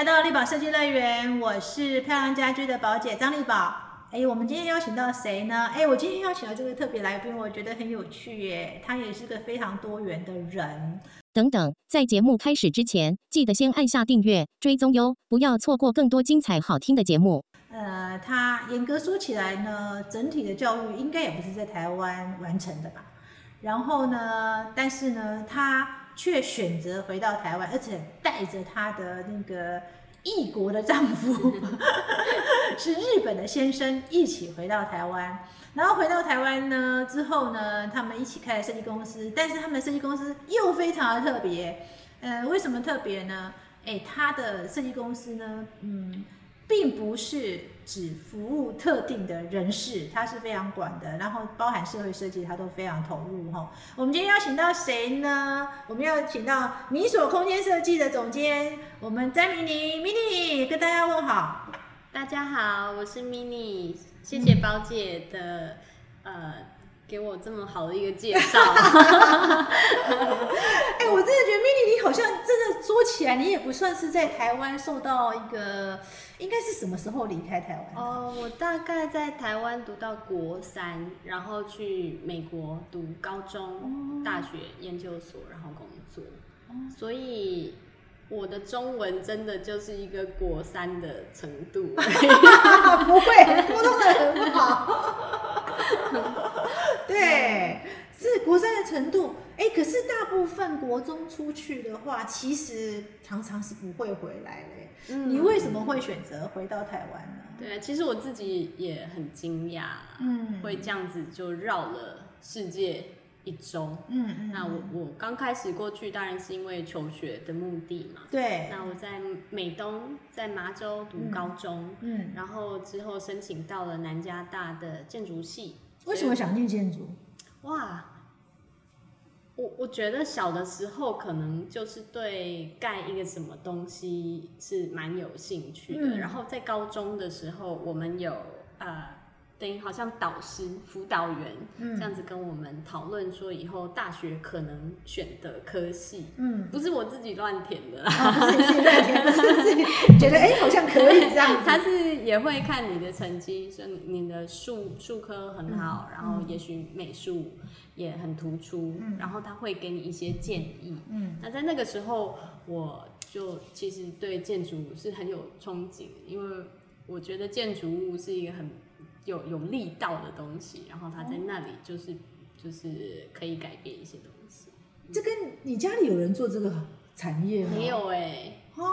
来到丽宝设计乐园，我是漂亮家居的宝姐张丽宝。哎，我们今天邀请到谁呢？哎，我今天邀请到这位特别来宾，我觉得很有趣耶，他也是个非常多元的人。等等，在节目开始之前，记得先按下订阅追踪哟，不要错过更多精彩好听的节目。呃，他严格说起来呢，整体的教育应该也不是在台湾完成的吧？然后呢，但是呢，他。却选择回到台湾，而且带着她的那个异国的丈夫，是日本的先生一起回到台湾。然后回到台湾呢之后呢，他们一起开了设计公司，但是他们的设计公司又非常的特别。呃，为什么特别呢？哎，他的设计公司呢，嗯。并不是只服务特定的人士，它是非常广的，然后包含社会设计，它都非常投入哈。我们今天邀请到谁呢？我们要请到米索空间设计的总监，我们詹明妮，mini 跟大家问好。大家好，我是 mini，谢谢包姐的呃。给我这么好的一个介绍，哎，我真的觉得 mini 你好像真的起来，你也不算是在台湾受到一个，应该是什么时候离开台湾？哦，我大概在台湾读到国三，然后去美国读高中、大学、研究所，然后工作，所以。我的中文真的就是一个国三的程度，不会，沟通的很好。对，是国三的程度。哎，可是大部分国中出去的话，其实常常是不会回来的。你为什么会选择回到台湾呢？对，其实我自己也很惊讶，嗯，会这样子就绕了世界。一周，嗯嗯，那我我刚开始过去，当然是因为求学的目的嘛。对。那我在美东，在麻州读高中，嗯，然后之后申请到了南加大的建筑系。为什么想念建筑？哇，我我觉得小的时候可能就是对盖一个什么东西是蛮有兴趣的，然后在高中的时候，我们有呃。等于好像导师、辅导员这样子跟我们讨论说，以后大学可能选的科系，嗯，不是我自己乱填的，不是自己乱填的，是自己觉得哎好像可以这样。他是也会看你的成绩，说你的数数科很好，然后也许美术也很突出，然后他会给你一些建议。嗯，那在那个时候，我就其实对建筑是很有憧憬，因为我觉得建筑物是一个很。有有力道的东西，然后他在那里就是就是可以改变一些东西。这跟你家里有人做这个产业吗？没有哎，哦，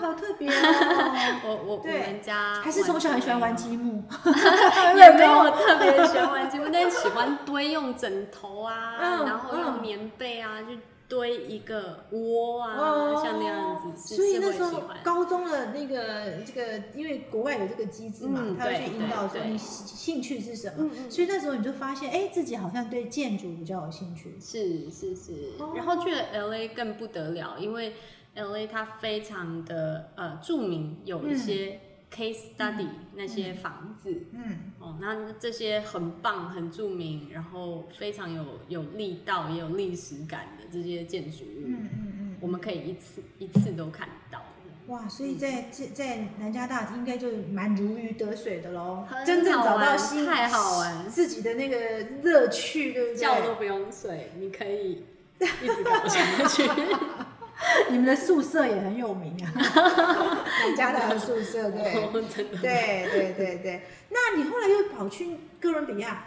好特别哦。我我我们家还是从小很喜欢玩积木，也没有特别喜欢玩积木，但喜欢堆用枕头啊，然后用棉被啊，就。堆一个窝啊，像那样子，所以那时候高中的那个这个，因为国外有这个机制嘛，他会去引导说你兴趣是什么，所以那时候你就发现，哎，自己好像对建筑比较有兴趣。是是是，然后去了 L A 更不得了，因为 L A 它非常的呃著名，有一些。Case study 那些房子，嗯，哦，那这些很棒、很著名，然后非常有有力道、也有历史感的这些建筑物，嗯嗯嗯，我们可以一次一次都看到。哇，所以在在在南加大应该就蛮如鱼得水的喽，真正找到心太好玩，自己的那个乐趣，对不对？觉都不用睡，你可以一直搞下去。你们的宿舍也很有名啊，南加大的宿舍，对，对对对对。那你后来又跑去哥伦比亚，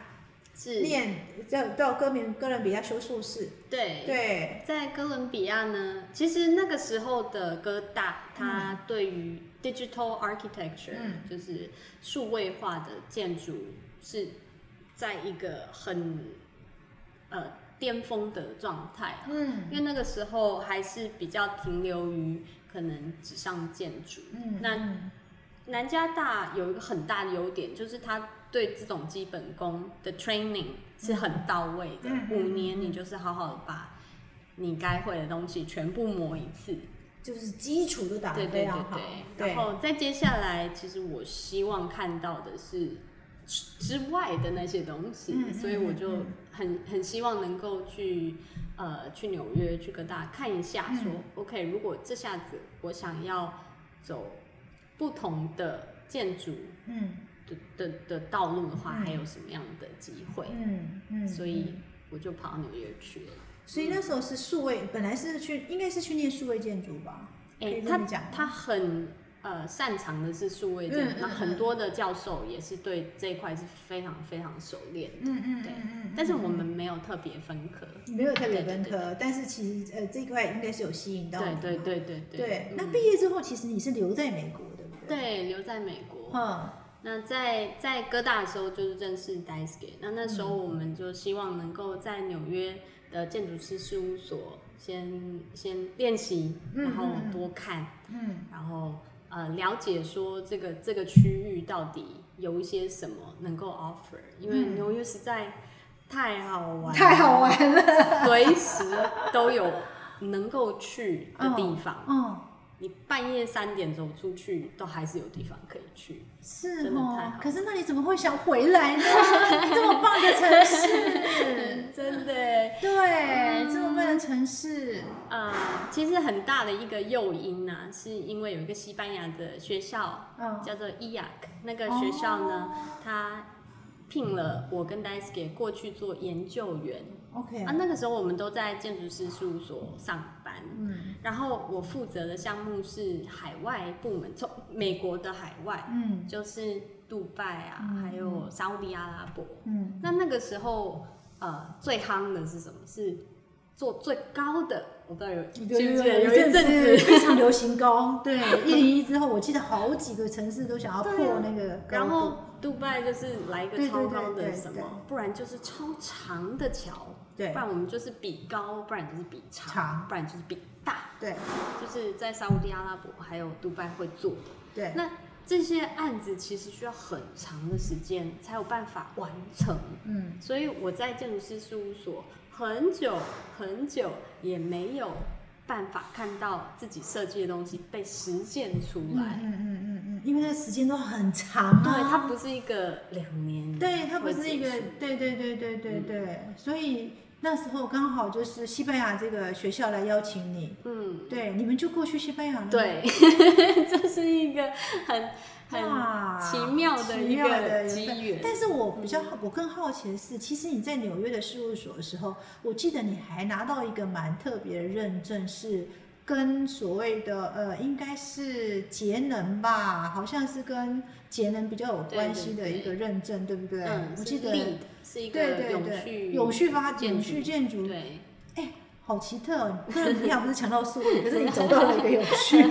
是。念到到哥伦哥伦比亚修硕士，对。对。在哥伦比亚呢，其实那个时候的哥大，它对于 digital architecture，就是数位化的建筑，是在一个很呃。巅峰的状态，嗯，因为那个时候还是比较停留于可能纸上建筑。嗯，那南加大有一个很大的优点，就是他对这种基本功的 training 是很到位的。五年你就是好好的把你该会的东西全部磨一次，就是基础都打得非常好。然后再接下来，其实我希望看到的是。之外的那些东西，所以我就很很希望能够去呃去纽约去跟大家看一下，说 OK，如果这下子我想要走不同的建筑嗯的的的道路的话，嗯还有什么样的机会？嗯嗯，所以嗯我就跑到纽约去了。所以那时候是数位，本来是去应该是去念数位建筑吧？可哎、他讲他很呃擅长的是数位建筑，那、很多的教授也是对这一块是非常非常熟练的。嗯嗯对但是我们没有特别分科。没有特别分科，但是其实呃这一块应该是有吸引到你对嘛对对对对。那嗯毕业之后，其实你是留在美国，对不对？，对留在美国。嗯那在在哥大的时候就是认识 Daisuke，那那时候我们就希望能够在纽约的建筑师事务所先先练习，嗯然后多看，嗯。然后呃了解说这个这个区域到底有一些什么能够 offer，因为嗯。纽约实在太好玩，太好玩了，随时都有能够去的地方。嗯，你半夜三点走出去，都还是有地方可以去。是真的太哦好。可是那你怎么会想回来呢？这么棒的城市，真的耶，对，这么棒的城市，呃，其实很大的一个诱因呢、是因为有一个西班牙的学校嗯，叫做 IAC，那个学校呢，它聘了我跟 Daisuke 过去做研究员。OK，啊，那个时候我们都在建筑师事务所上班，嗯。然后我负责的项目是海外部门，从美国的海外，嗯。就是杜拜啊，嗯。还有沙烏地阿拉伯。嗯，那那个时候，呃，最夯的是什么？是做最高的，我不知道有记不记有得有一一阵子，非常流行高，对，一零一之后，我记得好几个城市都想要破那个高度，然后杜拜就是来一个超高的什么，不然就是超长的桥，对。不然我们就是比高，不然就是比长，长。不然就是比大，对。就是在沙烏地阿拉伯还有杜拜会做的。对，那这些案子其实需要很长的时间才有办法完成，嗯。所以我在建筑师事务所很久很久也没有办法看到自己设计的东西被实践出嗯来。嗯嗯嗯嗯，因为那时间都很长对，啊，它不是一个两年，对，它不是一个对对对对对嗯。对，所以那时候刚好就是西班牙这个学校来邀请你，嗯，对，你们就过去西班牙了，对，这是一个很哇很奇妙的奇一妙的缘个机缘。但是我比较好，我更好奇的是，其实你在纽约的事务所的时候，我记得你还拿到一个蛮特别的认证，是跟所谓的呃，应该是节能吧，好像是跟节能比较有关系的一个认证，对不对？嗯，我记得是一对个永对对，续永续发展永续建筑，对，哎，好奇特哦！哥伦比亚不是强调速度，可是你走到了一个有趣，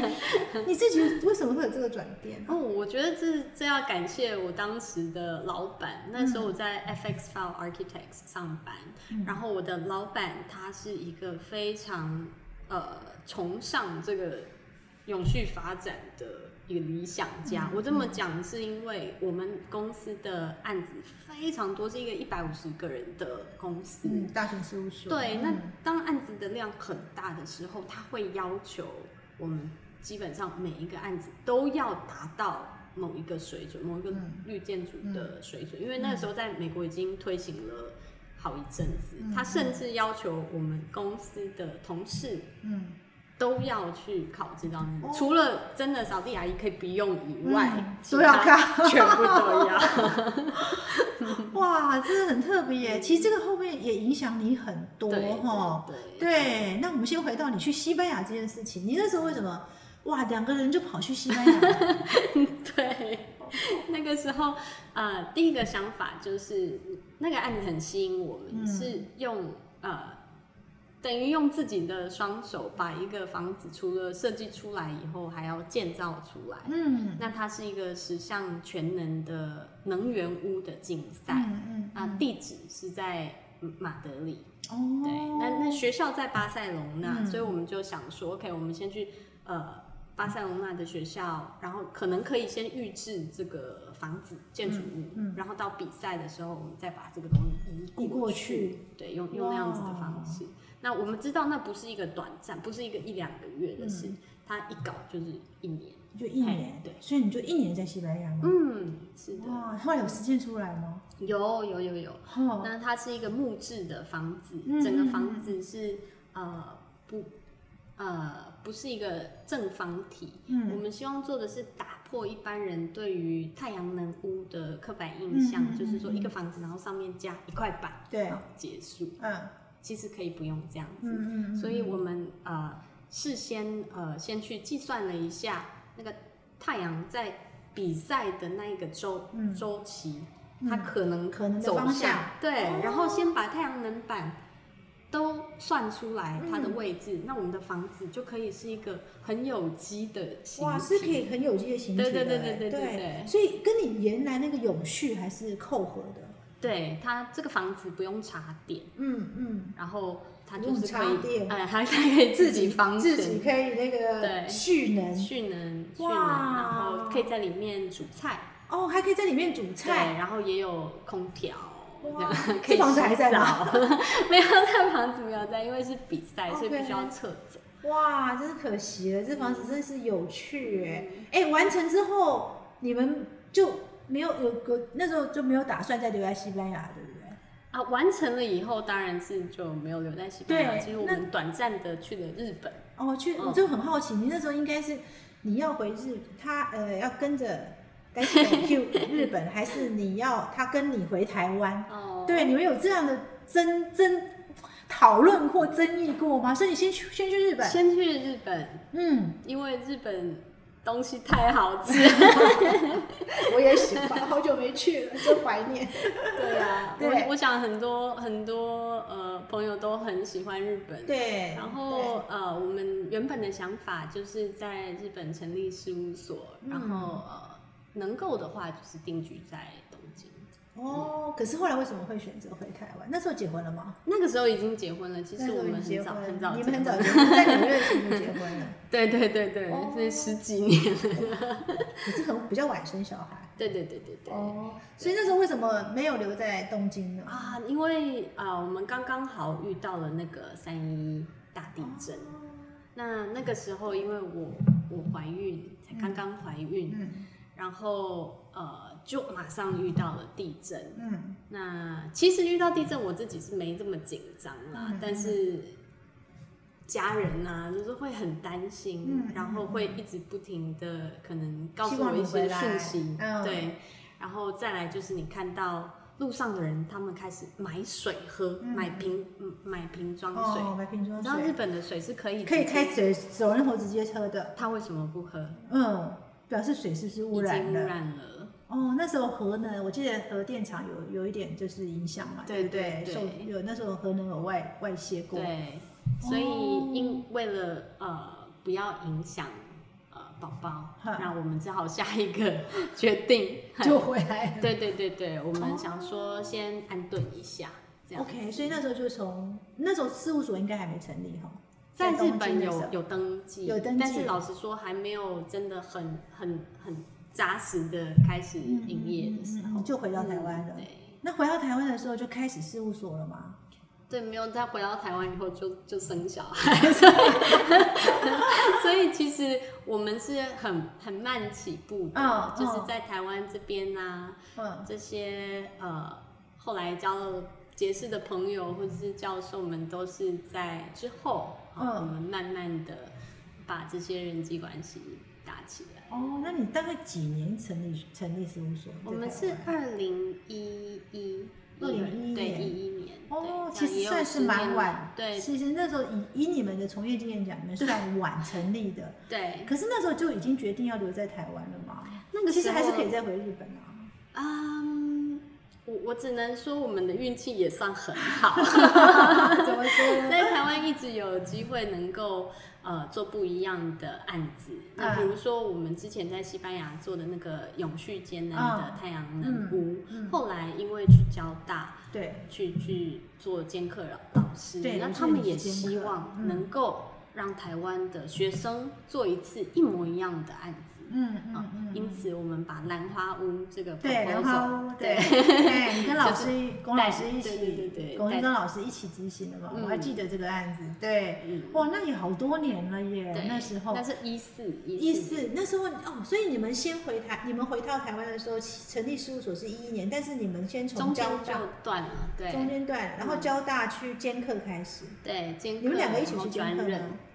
你自己为什么会有这个转变？哦，我觉得这这要感谢我当时的老板。那时候我在 FX File Architects 上班，嗯然后我的老板他是一个非常呃崇尚这个永续发展的一个理想家。嗯我这么讲是因为我们公司的案子非常多，是一个一百五十个人的公司。嗯，大型事务所。对，那嗯当案子的量很大的时候，他会要求我们基本上每一个案子都要达到某一个水准，某一个嗯绿建筑的水准，因为那个时候在美国已经推行了好一阵子，嗯他甚至要求我们公司的同事嗯，都要去考这张证，哦除了真的扫地阿姨可以不用以外，都要他看 全部都要。哇，真的很特别耶。其实这个后面也影响你很多对哈。对对，那我们先回到你去西班牙这件事情，你那时候为什么哇两个人就跑去西班牙？对，那个时候，呃，第一个想法就是那个案子很吸引我们，嗯是用呃，等于用自己的双手把一个房子除了设计出来以后，还要建造出来。嗯。那它是一个十项全能的能源屋的竞赛，嗯嗯那地址是在马德里。哦，对，那那学校在巴塞隆纳，嗯。所以我们就想说，OK，我们先去呃巴塞隆纳的学校，然后可能可以先预制这个房子建筑物，然后到比赛的时候，我们再把这个东西移过去。对，用用那样子的方式。那我们知道那不是一个短暂，不是一个一两个月的事，嗯。它一搞就是一年。就一年嘿，对，所以你就一年在西班牙吗？嗯，是的，哇，后来有实践出来吗？有有有有。哦，那它是一个木质的房子，嗯整个房子是呃不呃不是一个正方体，嗯。我们希望做的是打破一般人对于太阳能屋的刻板印象，就是说一个房子然后上面加一块板，对。结束，嗯其实可以不用这样子，所以我们呃事先呃先去计算了一下那个太阳在比赛的那一个周周期，它可能可能走向。对，然后先把太阳能板都算出来它的位置，那我们的房子就可以是一个很有机的，哇，是可以很有机的形对对对对对对对，所以跟你原来那个有序还是扣合的。对它这个房子不用插电，嗯嗯，然后它就是可以，插电。呃，它 它可以自己方自己可以那个对。蓄能，蓄能蓄能，然后可以在里面煮菜。哦，还可以在里面煮对，菜，然后也有空调，这房子还在吗？没有，这房子没有在，因为是比赛，所以必须要撤走。哇，真是可惜了，这房子真是有趣嗯。哎，哎，完成之后你们就没有有个那时候就没有打算再留在西班牙，对不对？啊，完成了以后，当然是就没有留在西班牙。对其实我们短暂的去了日本。哦，去，嗯我就很好奇，你那时候应该是你要回日，他呃要跟着 d a 去 日本，还是你要他跟你回台湾？哦，对，你们有这样的争争讨论或争议过吗？所以你先去先去日本，先去日本，嗯，因为日本东西太好吃。我也喜欢，好久没去了，真怀念。对啊、对我我想很多很多呃朋友都很喜欢日本。对，然后呃，我们原本的想法就是在日本成立事务所，然嗯后呃，能够的话就是定居在。对哦，可是后来为什么会选择回台湾？那时候结婚了吗？那个时候已经结婚了，其实我们很早很早，你们很早结。婚，在纽约的时候就结婚了，对对对对，哦所以十几年了。可是很比较晚生小孩。对对对对对。哦，所以那时候为什么没有留在东京呢？啊，因为啊、我们刚刚好遇到了那个三一大地震。那那个时候，因为我我怀孕，才刚刚怀孕，嗯然后呃，就马上遇到了地震。嗯那其实遇到地震，我自己是没这么紧张啦，嗯但是家人啊，就是会很担心，嗯然后会一直不停的可能告诉我一些讯息，嗯对，然后再来就是你看到路上的人，他们开始买水喝，嗯买瓶嗯买瓶装水。哦，买瓶装水，然后日本的水是可以可以开水走人头直接喝的，他为什么不喝？嗯，表示水是不是污已染已？经污染了。哦，那时候核能，我记得核电厂有有一点就是影响嘛，对不对？对受有那时候核能有外外泄过，对，所以因为了呃不要影响呃宝宝，那我们只好下一个 决定，就回来了。对对对对，我们想说先安顿一下，这样。OK，所以那时候就从那时候事务所应该还没成立哈，在日本有有登记，有登记但是老实说还没有真的很很很扎实的开始营业的时候，嗯就回到台湾了对那回到台湾的时候就开始事务所了吗？对，没有再回到台湾以后就就生小孩，所以所以其实我们是很很慢起步的，就是在台湾这边呢、嗯，这些呃后来交了结识的朋友或者是教授们，都是在之后，嗯我们慢慢的把这些人际关系打起来。哦，那你大概几年成立成立事务所？我们是二零一一2011对年一一年哦，其实算是蛮晚。对其实那时候以以你们的从业经验讲，你们算 晚成立的。对，可是那时候就已经决定要留在台湾了嘛？那个其实还是可以再回日本啊。嗯，我我只能说我们的运气也算很好，怎么说？在台湾一直有机会能够呃做不一样的案子。那比如说我们之前在西班牙做的那个永续节能的太阳能屋，后来因为去交大对，去去做兼课老老师，对那他们也希望嗯能够让台湾的学生做一次一模一样的案子。嗯嗯啊嗯，因此我们把兰花屋这个对，兰花屋，对，对。对，你跟老就是师、龚老师一起对对对起，龚一跟老师一起执行的嘛，嗯我还记得这个案子，对，嗯，哇，那也好多年了耶，那时候那是一四一四，那时候哦，所以你们先回台，你们回到台湾的时候，成立事务所是一一年，但是你们先从中间就交大断了，对。中间断，然后嗯。交大去兼课开始，对，兼课你们两个一起去兼课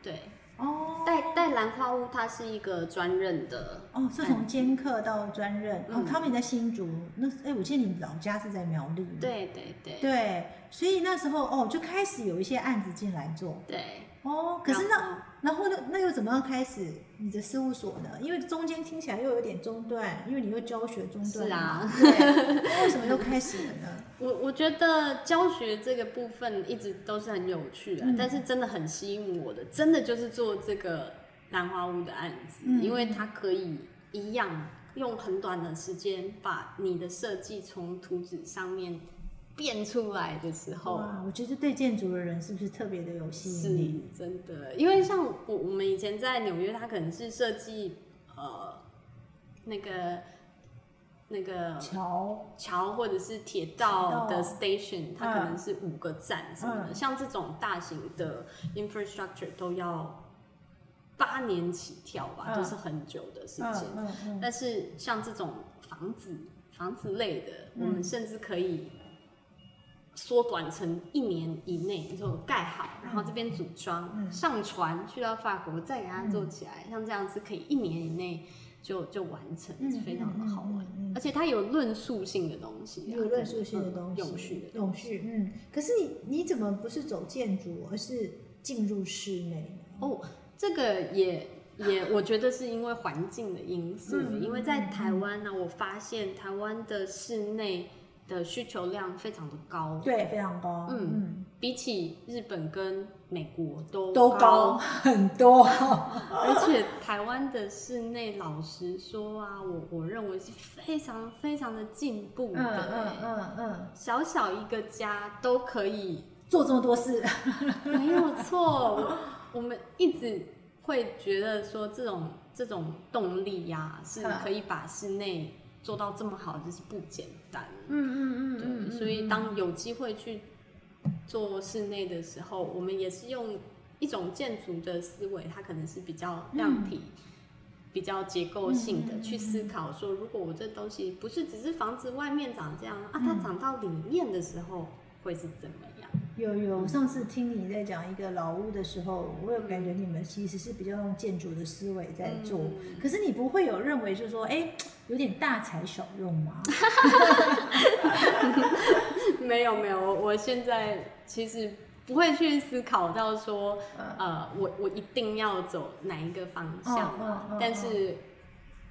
对，哦，带带兰花屋，它是一个专任的哦，是从兼客到专任。哦嗯，他们也在新竹，那哎，我记得你老家是在苗栗。对对对对，所以那时候哦，就开始有一些案子进来做。对，哦，可是那然后呢，那又怎么样开始你的事务所呢？因为中间听起来又有点中断，因为你又教学中断嘛。是啊对，那为什么又开始了呢？我我觉得教学这个部分一直都是很有趣的，嗯但是真的很吸引我的，真的就是做这个兰花屋的案子，嗯因为它可以一样用很短的时间把你的设计从图纸上面变出来的时候，哇，我觉得对建筑的人是不是特别的有吸是引力？真的，因为像我我们以前在纽约，他可能是设计呃那个那个桥，桥或者是铁铁道道。的 station，它可能嗯是五个站什么的，嗯。像这种大型的 infrastructure 都要八年起跳吧，嗯。都是很久的时嗯间。嗯嗯，但是像这种房子、房子类的，我们嗯甚至可以缩短成一年以内就盖好，然后这边组装、嗯上传去到法国，再给它做起来，像这样子可以一年以内就就完成，嗯非常的好玩。而且它有论述性的东西、啊，有论述性的东西，嗯永续的永续，嗯。可是你你怎么不是走建筑，而是进入室内？哦，这个也也，我觉得是因为环境的因素，嗯因为在台湾呢、我发现台湾的室内的需求量非常的高，对，非常高，嗯嗯，比起日本跟美国都都高 很多，而且台湾的室内，老实说啊，我我认为是非常非常的进步的、嗯嗯欸嗯嗯，小小一个家都可以。做这么多事，没有错，我我们一直会觉得说这种这种动力呀、是嗯。可以把室内做到这么好，就是不简单。嗯嗯嗯对，所以当有机会去做室内的时候，我们也是用一种建筑的思维，它可能是比较量体。比较结构性的去思考，说如果我这东西不是只是房子外面长这样啊，嗯它长到里面的时候会是怎么样？有有，上次听你在讲一个老屋的时候，我有感觉你们其实是比较用建筑的思维在做，嗯可是你不会有认为就是说，哎，有点大材小用吗？没有没有，我我现在其实不会去思考到说，嗯。呃，我我一定要走哪一个方向嗯嗯嗯但是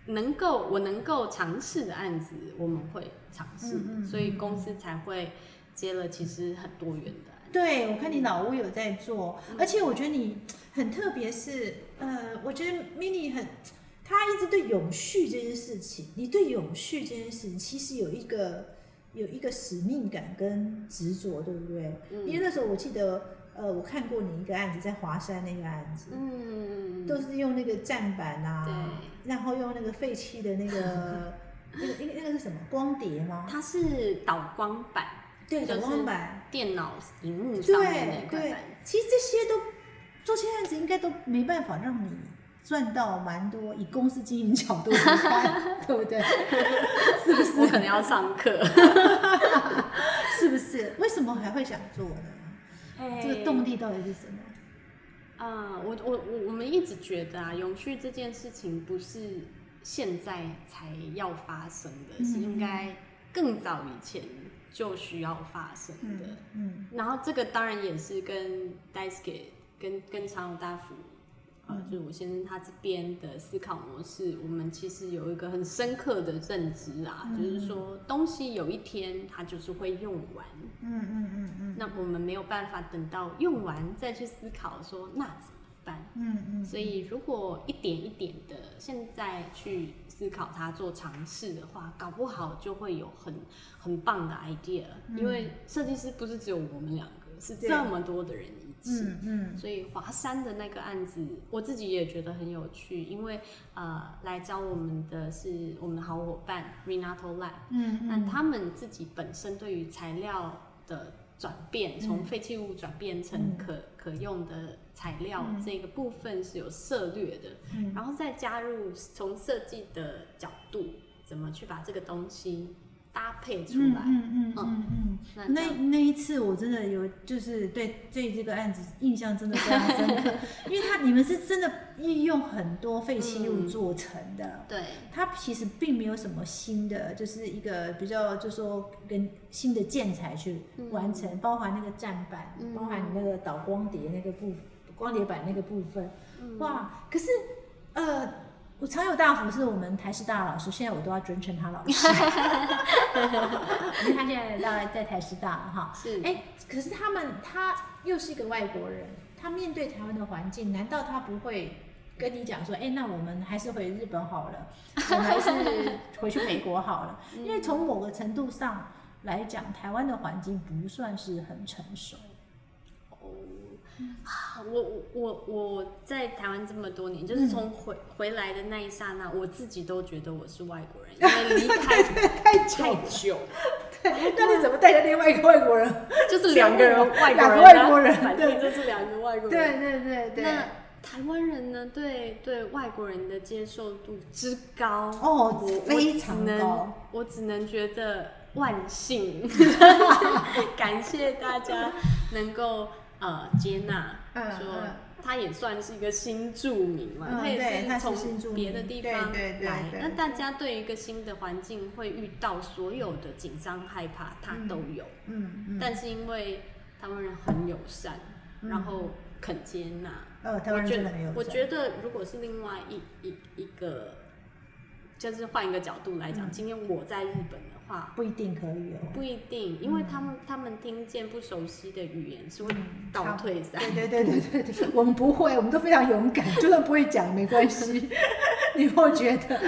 能够我能够尝试的案子，我们会尝试，嗯嗯所以公司才会接了其实很多元的。对，我看你老屋有在做，嗯而且我觉得你很特别是，呃，我觉得 mini 很，他一直对永续这件事情，你对永续这件事情其实有一个有一个使命感跟执着，对不对？嗯因为那时候我记得，呃，我看过你一个案子，在华山那个案子，嗯，都是用那个站板啊，对然后用那个废弃的那个 那个那个那个是什么光碟吗？它是导光板，对，就是导光板。电脑荧幕上面对对那块板，其实这些都做这些案子应该都没办法让你赚到蛮多，以公司经营角度来看，对不对？是不是？我可能要上课。是不是？为什么还会想做呢？这个动力到底是什么？啊、我我我我们一直觉得啊，永续这件事情不是现在才要发生的，嗯是应该更早以前就需要发生的。嗯然后这个当然也是跟 Daisuke 跟跟长友大夫啊，嗯。就是我先生他这边的思考模式，我们其实有一个很深刻的认知啊，嗯就是说东西有一天它就是会用完，嗯嗯嗯嗯。那我们没有办法等到用完再去思考说那怎么办。嗯嗯，所以如果一点一点的现在去思考它做尝试的话，搞不好就会有很很棒的 idea。因为设计师不是只有我们两个，是这么多的人一起。嗯嗯。所以华山的那个案子，我自己也觉得很有趣，因为呃，来教我们的是我们的好伙伴 Renato Lab，嗯。那他们自己本身对于材料的转变，从废弃物转变成可、可用的材料、嗯。这个部分是有策略的，嗯。然后再加入从设计的角度，怎么去把这个东西搭配出嗯来。嗯嗯。嗯嗯。那那那一次我真的有，就是对对这个案子印象真的非常深刻，因为他你们是真的运用很多废弃物嗯做成的，对，它其实并没有什么新的，就是一个比较，就说跟新的建材去完成，包含那个站板，嗯。包含你那个导光碟那个部光碟板那个部分，嗯。哇！可是呃，我常有大福是我们台师大的老师，现在我都要尊称他老师，因为他现在大概在台师大了哈。是哎，可是他们他又是一个外国人，他面对台湾的环境，难道他不会跟你讲说，哎，那我们还是回日本好了，我们还是 回去美国好了？因为从某个程度上来讲，台湾的环境不算是很成熟。我我我我在台湾这么多年，就是从回、回来的那一刹那，我自己都觉得我是外国人，因为离开太太久，对，那你怎么带着另外一 个外国人？就是两个人外国人、啊，两个外国人反对正就是两个外国人。对对对对。那台湾人呢，对对外国人的接受度之高哦我非常高我只能觉得万幸，感谢大家能够呃接纳，嗯说嗯他也算是一个新住民嘛，嗯他也是从别的地方来，那大家对一个新的环境会遇到所有的紧张害怕，他都有。嗯嗯，但是因为台湾人很友善，嗯。然后肯接纳，呃，台湾人我觉真的很有我觉得如果是另外一一一个，就是换一个角度来讲，嗯。今天我在日本的话。不一定可以哦。不一定，因为他们、他们听见不熟悉的语言是会嗯倒退三。对对对对对对，我们不会，我们都非常勇敢，就算不会讲没关系。你会觉得，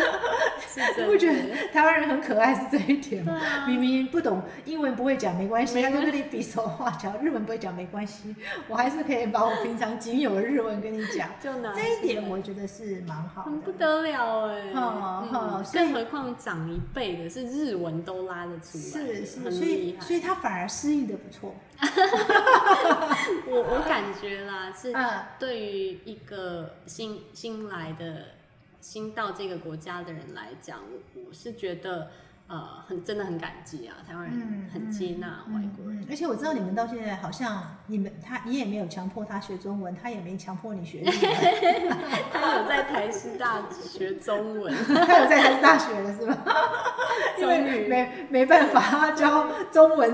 是真你不觉的得台湾人很可爱是这一点吗？对啊明明不懂英文不会讲没关系，他就没关跟你比手画脚，日文不会讲没关系，我还是可以把我平常仅有的日文跟你讲。就拿这一点我觉得是蛮好很不的。得了哎、哦哦嗯所以更何况长一辈的是日文都拉得出来的，是是，很所以厉害。所以他反而适应的不错。我我感觉啦，是嗯对于一个新新来的、新到这个国家的人来讲，我我是觉得呃很真的很感激啊，台湾人很接纳外国人。嗯而且我知道你们到现在好像你们他你也没有强迫他学中文，他也没强迫你学日文，他有在台师大学中文，他有在台大学了是吧？因为没没办法，他教中文，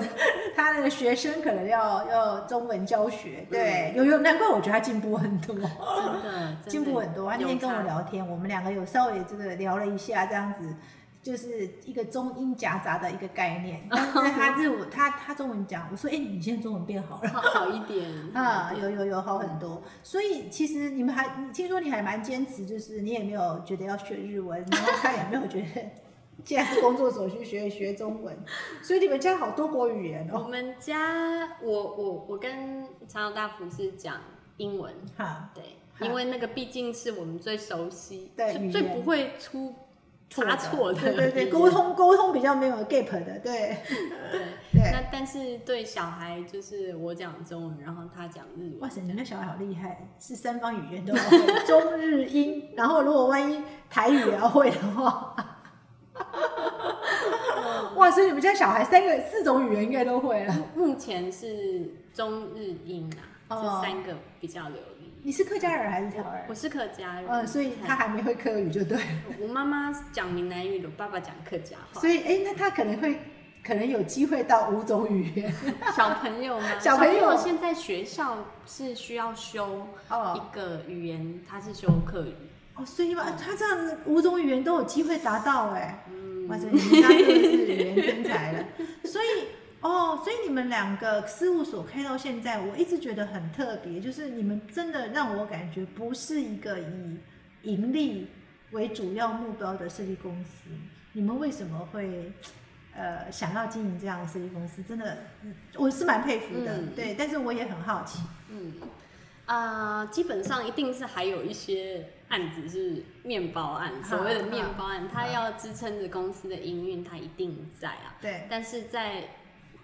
他那个学生可能要要中文教学，对，有有难怪我觉得他进步很多。真的进步很多。他那天跟我聊天，我们两个有稍微这个聊了一下，这样子就是一个中英夹杂的一个概念。但是他日文，他他中文讲，我说，哎、你现在中文变好了。好好一点。啊，有有有好很多，所以其实你们还，你听说你还蛮坚持，就是你也没有觉得要学日文，然后他也没有觉得既然是工作所需学学中文，所以你们家好多国语言哦。我哦。们家，我我我跟长岛大福是讲英文，哈，对，因为那个毕竟是我们最熟悉、对最不会出差错的，对对对，沟。通沟通比较没有 gap 的，对对，对。那但是对小孩，就是我讲中文，然后他讲日文。哇塞，你们家小孩好厉害，是三方语言都要会，中日英，然后如果万一台语也要会的话，哇，所以你们家小孩三个四种语言应该都会了。目前是中日英啊，哦这三个比较流利。你是客家人还是台湾人？我是客家人，嗯，所以他还没会客语就对。我妈妈讲闽南语的，我爸爸讲客家话。所以，哎、那他可能会，可能有机会到五种语言。小朋友吗？小朋友现在学校是需要修哦一个语言，他是修客语。哦，所以嘛，他这样子五种语言都有机会达到、哎，嗯，哇塞，你们家真的是语言天才了。所以，哦，所以你们两个事务所开到现在，我一直觉得很特别，就是你们真的让我感觉不是一个以盈利为主要目标的设计公司。你们为什么会？呃，想要经营这样的设计公司，真的，嗯我是蛮佩服的，嗯对。但是我也很好奇，嗯，啊、基本上一定是还有一些案子是面包案，所谓的面包案，它要支撑着公司的营运，它一定在啊。对，但是在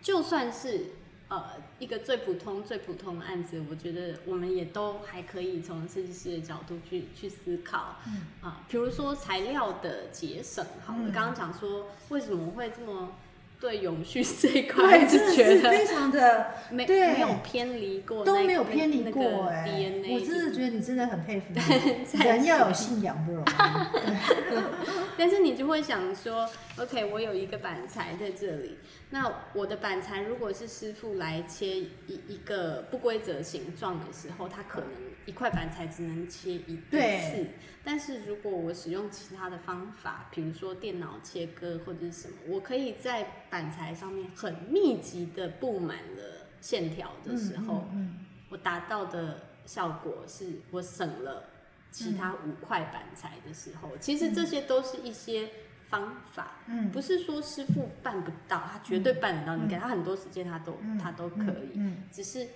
就算是呃一个最普通、最普通的案子，我觉得我们也都还可以从设计师的角度去去思考。嗯啊，比如说材料的节省，好了，嗯刚刚讲说为什么会这么对永续这一块对，真的是觉得非常的没对没有偏离过那都，没有偏离那过个哎、DNA，我真的觉得你真的很佩服你，在人要有信仰不容易。但是你就会想说，OK，我有一个板材在这里，那我的板材如果是师傅来切一一个不规则形状的时候，他可能一块板材只能切一一对次。但是如果我使用其他的方法，比如说电脑切割或者是什么，我可以在板材上面很密集的布满了线条的时候，嗯。我达到的效果是我省了其他五块板材的时候，其实这些都是一些方法，嗯。不是说师傅办不到，他绝对办得到，你给他很多时间，他都嗯。他都可以，嗯，只是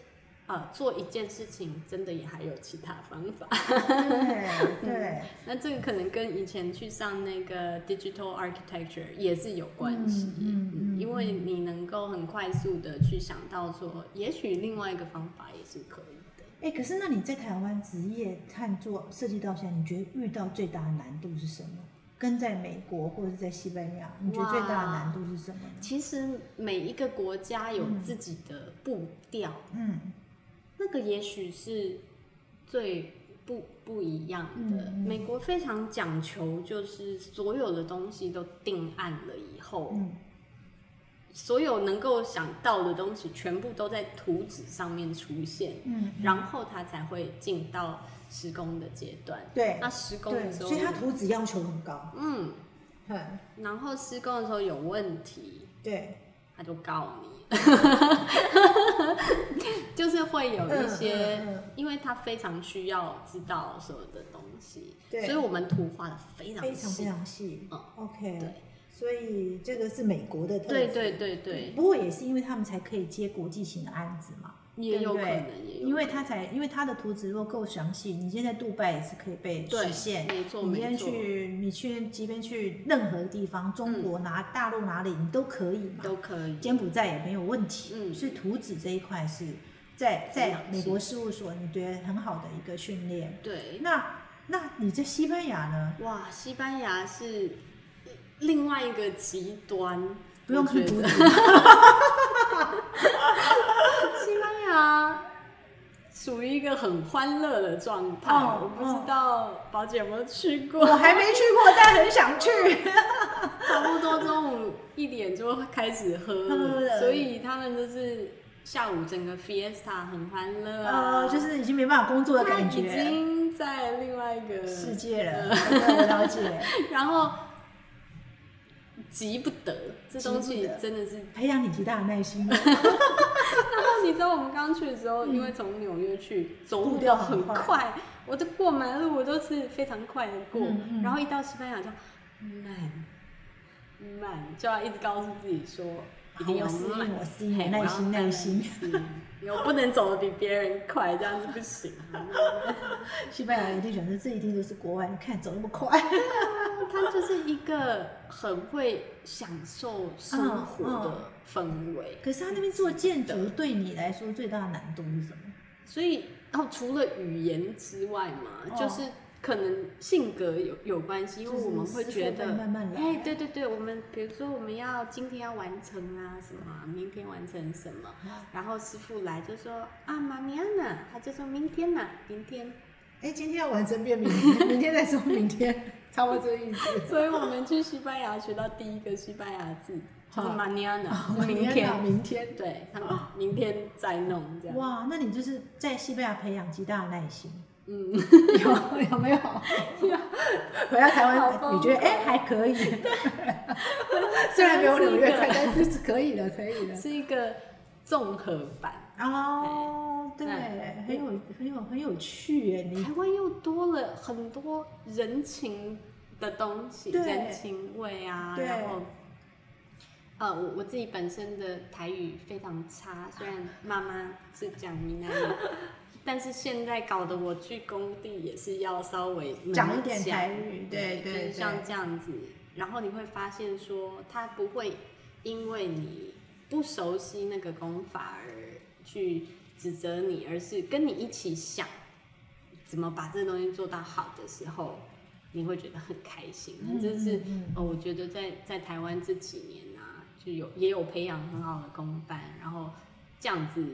呃做一件事情真的也还有其他方法。对对，那这个可能跟以前去上那个 digital architecture 也是有关系，嗯嗯嗯因为你能够很快速的去想到说，也许另外一个方法也是可以的。哎，可是那你在台湾职业探做设计到现在，你觉得遇到最大的难度是什么？跟在美国或者是在西班牙，你觉得最大的难度是什么呢？其实每一个国家有自己的步调，嗯那个也许是最不不一样的。美国非常讲求，就是所有的东西都定案了以后，嗯所有能够想到的东西全部都在图纸上面出现，嗯，然后它才会进到施工的阶段。对那施工，的时候，所以它图纸要求很高。嗯，嗯，然后施工的时候有问题，对，他就告你。就是会有一些，嗯嗯嗯因为他非常需要知道所有的东西，对所以我们图画的非常非常非细。常细。嗯 OK，对所以这个是美国的特色。对对对对，不过也是因为他们才可以接国际型的案子嘛，也有可能，也有因为他才因为他的图纸如果够详细，你现在杜拜也是可以被对实现。没错你今天去，你去即便去任何地方，中国哪、大陆哪里你都可以嘛。都可以。柬埔寨也没有问题。嗯所以图纸这一块是在在美国事务所，你觉得很好的一个训练。对，那那你在西班牙呢？哇，西班牙是另外一个极端，不用我觉得看图纸 西班牙属于一个很欢乐的状态。哦我不知道宝姐有没有去过？我还没去过，但很想去。差不多中午一点就开始喝所以他们就是下午整个 fiesta 很欢乐啊，呃，就是已经没办法工作的感觉，已经在另外一个世界了。了解，然后急不得，这东西真的是。培养你极大的耐心。然后你知道我们刚去的时候，因为从纽约去走路步调都很很快快，我都过马路我都是非常快的过，嗯嗯然后一到西班牙就慢慢，就要一直告诉自己说一定要我适应耐心耐心，我不能走的比别人快，这样子不行。西班牙一定选择这一定都是国外，你看走那么快。他就是一个很会享受生活的氛围。可是他那边做建筑对你来说最大的难度是什么？所以，哦，除了语言之外嘛，哦就是可能性格有有关系，因为我们会觉得，会慢慢来。哎，对对对，我们比如说我们要今天要完成啊什么啊，明天完成什么，然后师傅来就说啊，马尼亚呢，他就说明天呐、明天，哎，今天要完成变明天，明天再说明天，差不多这个意思。所以我们去西班牙学到第一个西班牙字就是好 mañana，哦是明天，明天。对他们明天再弄这样，哇，那你就是在西班牙培养极大的耐心，嗯，有 有没 有？回到台好湾，你觉得哎还可以，虽然没有纽约快，但是是可以的，可以的。是一个综合版。哦，对，嗯很有很有很有趣耶，你台湾又多了很多人情的东西，对人情味啊，然后。呃，我我自己本身的台语非常差，虽然妈妈是讲闽南语，但是现在搞得我去工地也是要稍微能讲一点讲台语对对就是像这样子，然后你会发现说，他不会因为你不熟悉那个功法而去指责你，而是跟你一起想怎么把这个东西做到好的时候，你会觉得很开心。那这是、嗯嗯。哦，我觉得在在台湾这几年啊，就有也有培养很好的公班，然后这样子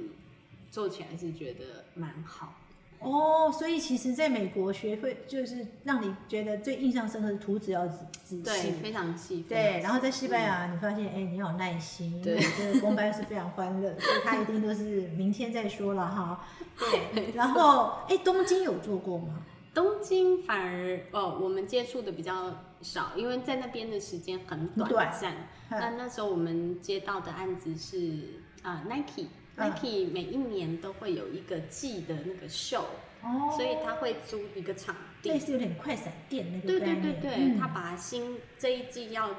做起来是觉得蛮好。哦，所以其实在美国学会就是让你觉得最印象深刻的图纸要仔仔对，细。非常细。非对，然后在西班牙，你发现，哎，你要有耐心，对这个公班是非常欢乐，所以他一定都是明天再说了哈。对，然后，哎，东京有做过吗？东京反而哦，我们接触的比较少，因为在那边的时间很短短暂。嗯那那时候我们接到的案子是啊、Nike。嗯 Nike 每一年都会有一个季的那个秀，哦，所以他会租一个场地类。似有点快闪店那个对。对对对，嗯他把新这一季要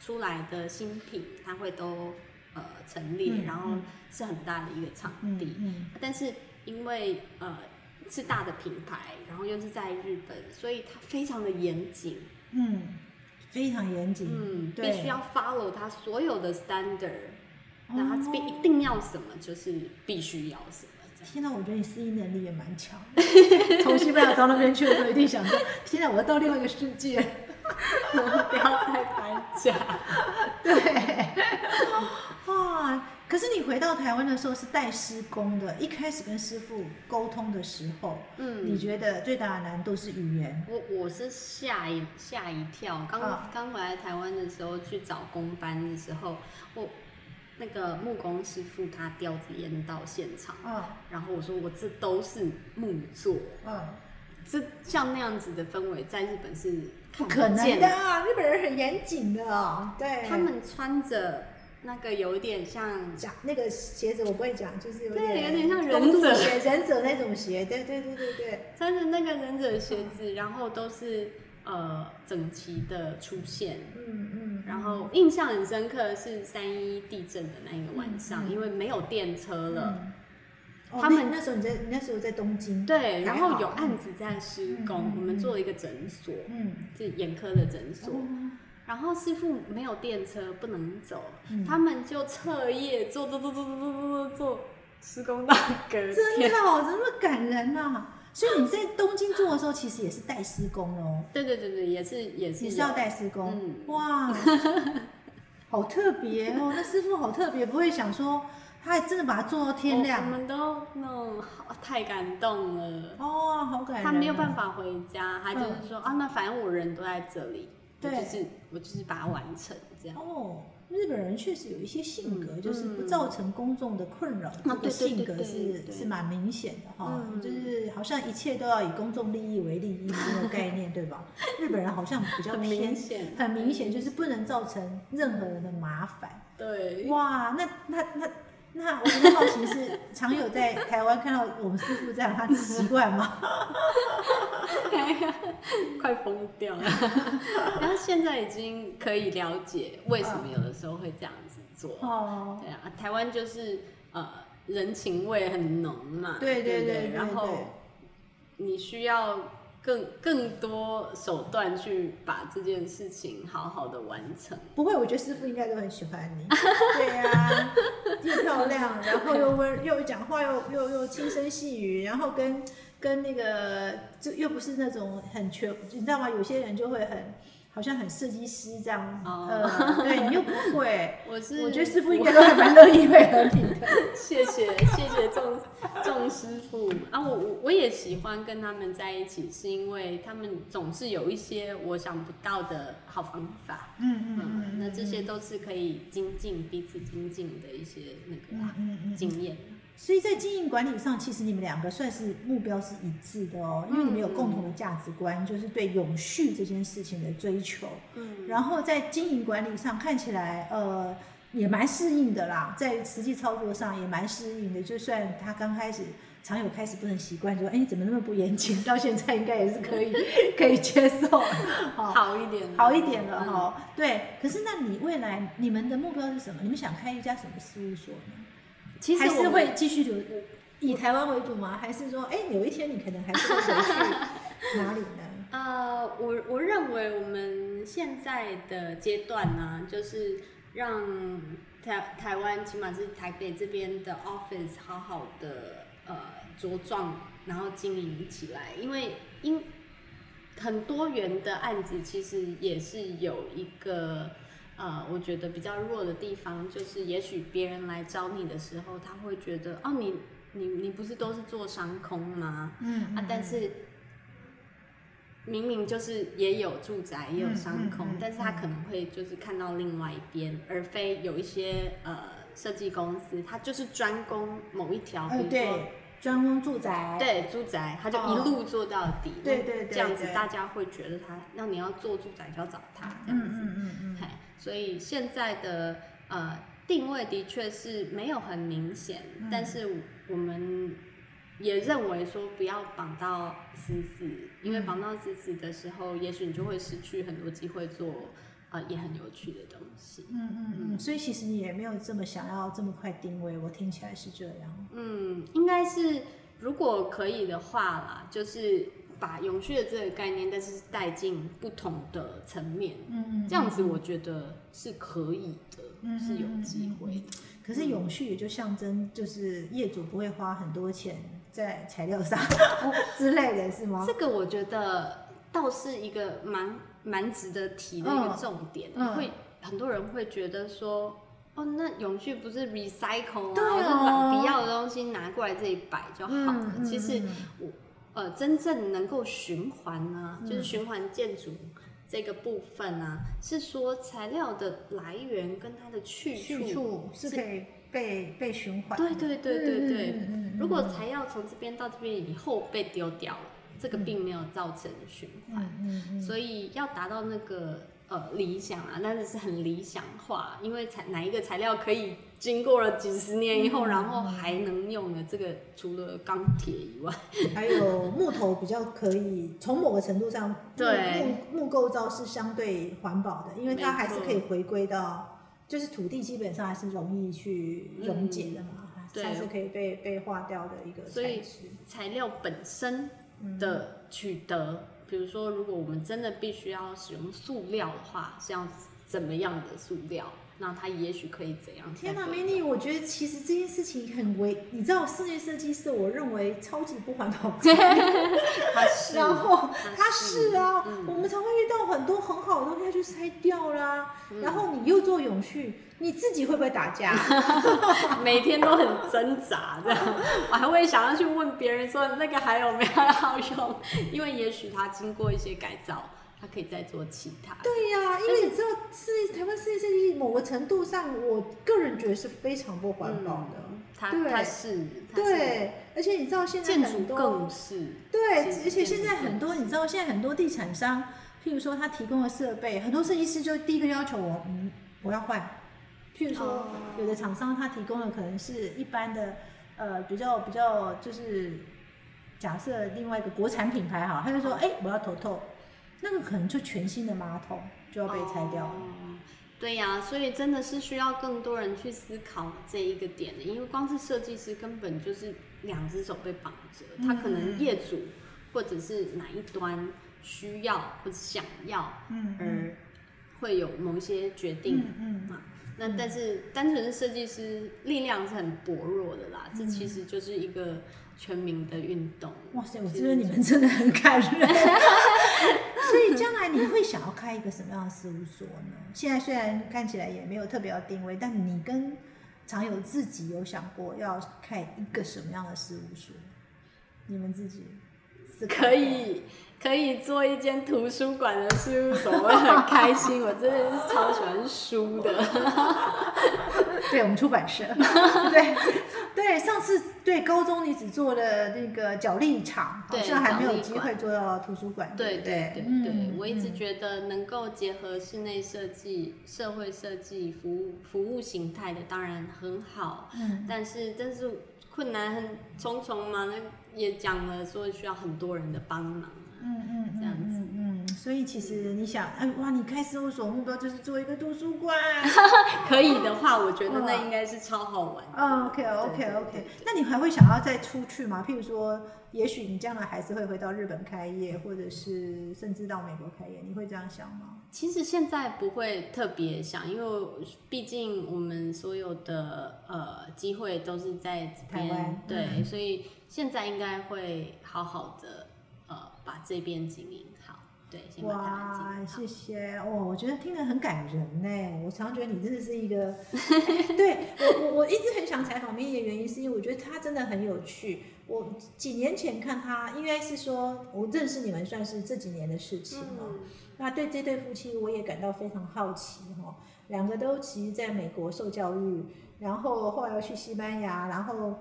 出来的新品，他会都呃陈列，嗯然后嗯是很大的一个场嗯地。嗯但是因为呃是大的品牌，然后又是在日本，所以它非常的严谨，嗯，非常严谨。嗯，必须要 follow 它所有的 standard，哦那他这边一定要什么就是必须要什么这样。天哪，我觉得你适应能力也蛮强的。从西班牙到那边去的时候，一定想说：天在，我要到另外一个世界。不要再搬家。对，哇！可是你回到台湾的时候是带施工的，一开始跟师傅沟通的时候，嗯你觉得最大的难度是语言？我我是吓一吓一跳，刚啊刚回来台湾的时候去找工班的时候，我那个木工师傅他叼着烟到现场，嗯然后我说我这都是木做，嗯，这像那样子的氛围在日本是不看可能见的啊，日本人很严谨的哦。对，他们穿着那个有一点像讲那个鞋子我不会讲，就是有对点有点像忍者鞋、忍者那种鞋。对对对对对，穿着那个忍者鞋子，然后都是呃整齐的出现。嗯嗯，然后印象很深刻的是三一地震的那一个晚上，因为没有电车了，他们那那时候你在你那时候在东京，对，然后有案子在施工，我们做了一个诊所，嗯，是眼科的诊所。哦。然后师傅没有电车不能走，嗯。他们就彻夜做做做做做做做做施工到隔真天。的哦，这么感人呐、所以你在东京做的时候，其实也是带施工哦，对对对对，也是也是有也是要带施工。嗯哇，好特别哦，那师傅好特别，不会想说他还真的把它做到天亮我亮。们都那种好太感动了。哦，好感人、他没有办。法回家，他就是说、啊，那反正我人都在这里，我对就是我就是把它完成这样。哦，日本人确实有一些性格，嗯就是不造成公众的困扰，这个性格是是蛮明显的哈、嗯就是好像一切都要以公众利益为利益这个概念，对吧？日本人好像比较偏很明显就是不能造成任何人的麻烦。对，哇，那那那那我很好奇是，常有在台湾看到我们师傅这样，他习惯吗？快疯掉了。然后现在已经可以了解为什么有的时候会这样子做。哦，对啊，台湾就是呃人情味很浓嘛，对对对然后你需要更更多手段去把这件事情好好的完成。不会，我觉得师傅应该都很喜欢你。对呀、又漂亮，然后又温，又讲话又又又轻声细语，然后跟跟那个就又不是那种很全，你知道吗？有些人就会很好像很设计师这样，哦呃，对你又不会。我是我觉得师傅应该都还蛮乐意配合你的。谢谢谢谢众众师傅啊，我我我也喜欢跟他们在一起，是因为他们总是有一些我想不到的好方法。嗯嗯嗯，那这些都是可以精进彼此精进的一些那个啊嗯嗯经验。所以在经营管理上，其实你们两个算是目标是一致的哦，因为你们有嗯共同的价值观，就是对永续这件事情的追求。嗯，然后在经营管理上看起来，呃，也蛮适应的啦，在实际操作上也蛮适应的。就算他刚开始常有开始不能习惯，说，哎，你怎么那么不严谨？到现在应该也是可以 可以接受，好好一点，好一点了嗯哈、对，可是那你未来你们的目标是什么？你们想开一家什么事务所呢？其实还是我会继续留以台湾为主吗？还是说，哎，有一天你可能还是会回去 哪里呢？呃，我我认为我们现在的阶段呢，就是让台台湾，起码是台北这边的 office 好好的呃茁壮，然后经营起来，因为因很多元的案子其实也是有一个呃，我觉得比较弱的地方，就是也许别人来找你的时候，他会觉得，哦，你你你不是都是做商空吗？嗯啊，但是明明就是也有住宅，也有商空，嗯嗯嗯但是他可能会就是看到另外一边，而非有一些呃设计公司，他就是专攻某一条，比呃，如说。对，专攻住宅，对住宅，他就一路做到底。哦对对对这样子大家会觉得他，那你要做住宅就要找他这嗯样子。嗯嗯嗯嘿，所以现在的呃定位的确是没有很明显，嗯但是我们也认为说不要绑到死死，因为嗯绑到死死的时候，也许你就会失去很多机会做呃也很有趣的东西。嗯嗯嗯，所以其实你也没有这么想要这么快定位，我听起来是这样。嗯，应该是如果可以的话啦，就是把永续的这个概念，但是带进不同的层面，嗯嗯，这样子我觉得是可以的，嗯是有机会的。可是永续也就象征就是业主不会花很多钱在材料上 之类的是吗这？个我觉得倒是一个蛮蛮值得提的一个重点，嗯嗯会很多人会觉得说。哦，那永续不是 recycle 对啊，我就哦把不要的东西拿过来这里摆就好了。嗯嗯其实嗯我呃，真正能够循环呢，嗯就是循环建筑这个部分呢，是说材料的来源跟它的去处。去处是可以被被循环。对对对对对。如果材料从这边到这边以后被丢掉了，这个并没有造成循环，所以要达到那个呃理想啊，但是是很理想化，因为材哪一个材料可以经过了几十年以后，嗯然后还能用的，这个除了钢铁以外，还有木头比较可以，从某个程度上，木对木木构造是相对环保的，因为它还是可以回归到，就是土地基本上还是容易去溶解的嘛，对它是可以被被化掉的一个所以。材料本身的取得，比如说，如果我们真的必须要使用塑料的话，是要怎么样的塑料？那他也许可以怎样？天哪，哪，美女，我觉得其实这件事情很危，你知道，室内设计师我认为超级不环保。他是，然后它它是啊，嗯我们常会遇到很多很好的东西要去拆掉啦，嗯然后你又做永续，你自己会不会打架？每天都很挣扎，这样，我还会想要去问别人说那个还有没有要用，因为也许它经过一些改造，它可以再做其他的。对呀、因为你知道，是台湾世界设计某个程度上，我个人觉得是非常不环保的。嗯它对它是，对，而且你知道现在建筑很多更是对，而且现在很多，你知道，现在很多地产商，譬如说他提供的设备，很多设计师就第一个要求我，嗯，我要换。譬如说哦，有的厂商他提供的可能是一般的，呃，比较比较就是，假设另外一个国产品牌哈，他就说，哎、我要头透，那个可能就全新的马桶就要被拆掉了。哦对呀、所以真的是需要更多人去思考这一个点的，因为光是设计师根本就是两只手被绑着，他可能业主或者是哪一端需要或者想要，嗯而会有某一些决定嗯嗯。那但是单纯是设计师力量是很薄弱的啦，这其实就是一个全民的运动。哇塞，我其觉得你们真的很感人。所以将来你会想要开一个什么样的事务所呢？现在虽然看起来也没有特别要定位，但你跟常有自己有想过要开一个什么样的事务所？你们自己是可以可以做一间图书馆的事务所，我很开心。我真的是超喜欢书的。对我们出版社，对对，上次对高中你只做了那个角力场，好对像还没有机会做到图书馆，对不对对对，嗯我一直嗯觉得能够结合室内设计、社会设计、服务服务形态的，当然很好。嗯但是但是困难很重重嘛，那也讲了说需要很多人的帮忙啊。嗯嗯这样子嗯，所以其实你想，哎哇，你开事务所目标就是做一个图书馆。可以的话，我觉得那应该是超好玩的 ok ok ok 那你还会想要再出去吗？譬如说，也许你将来还是会回到日本开业，或者是甚至到美国开业，你会这样想吗？其实现在不会特别想，因为毕竟我们所有的呃机会都是在台湾，对，所以现在应该会好好的把这边经营好。对，先把它哇，谢谢哇！我觉得听得很感人呢。我常常觉得你真的是一个，对我我我一直很想采访 Mini 的原因，是因为我觉得他真的很有趣。我几年前看他，应该是说我认识你们算是这几年的事情了。嗯，那对这对夫妻，我也感到非常好奇哈、两个都其实在美国受教育，然后后来又去西班牙，然后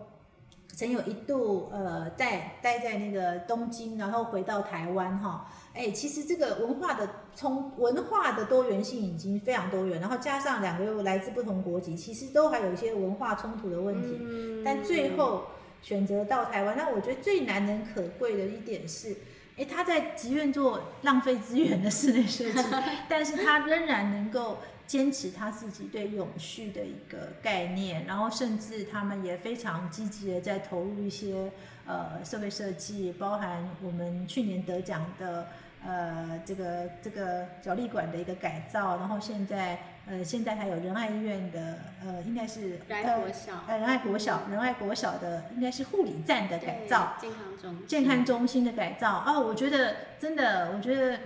曾有一度呃在待在那个东京，然后回到台湾哈。哎，其实这个文化的冲文化的多元性已经非常多元，然后加上两个又来自不同国籍，其实都还有一些文化冲突的问题。嗯但最后选择到台湾，那我觉得最难能可贵的一点是，诶，他在即愿做浪费资源的室内设计，但是他仍然能够坚持他自己对永续的一个概念，然后甚至他们也非常积极的在投入一些呃社会设计，包含我们去年得奖的。呃，这个这个角力馆的一个改造，然后现在呃，现在还有仁爱医院的呃，应该是仁呃爱国小呃，仁爱国小，仁爱国小的应该是护理站的改造，健康中心健康中心的改造哦，我觉得真的，我觉得，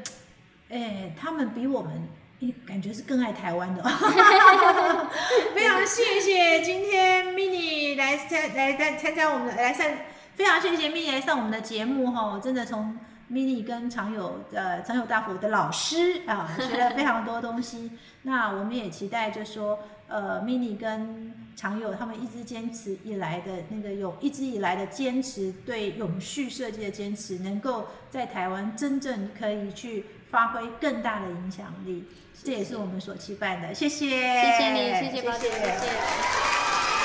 哎，他们比我们。诶感觉是更爱台湾的，非常谢谢今天 mini 来参来来参加我们的来上，非常谢谢 mini 来上我们的节目哈，真的从 mini 跟常有呃常有大佛的老师啊学了非常多东西。那我们也期待就说呃 mini 跟常有他们一直坚持以来的那个永一直以来的坚持，对永续设计的坚持，能够在台湾真正可以去发挥更大的影响力，这也是我们所期盼的。谢谢，谢谢你，谢谢宝姐，谢谢。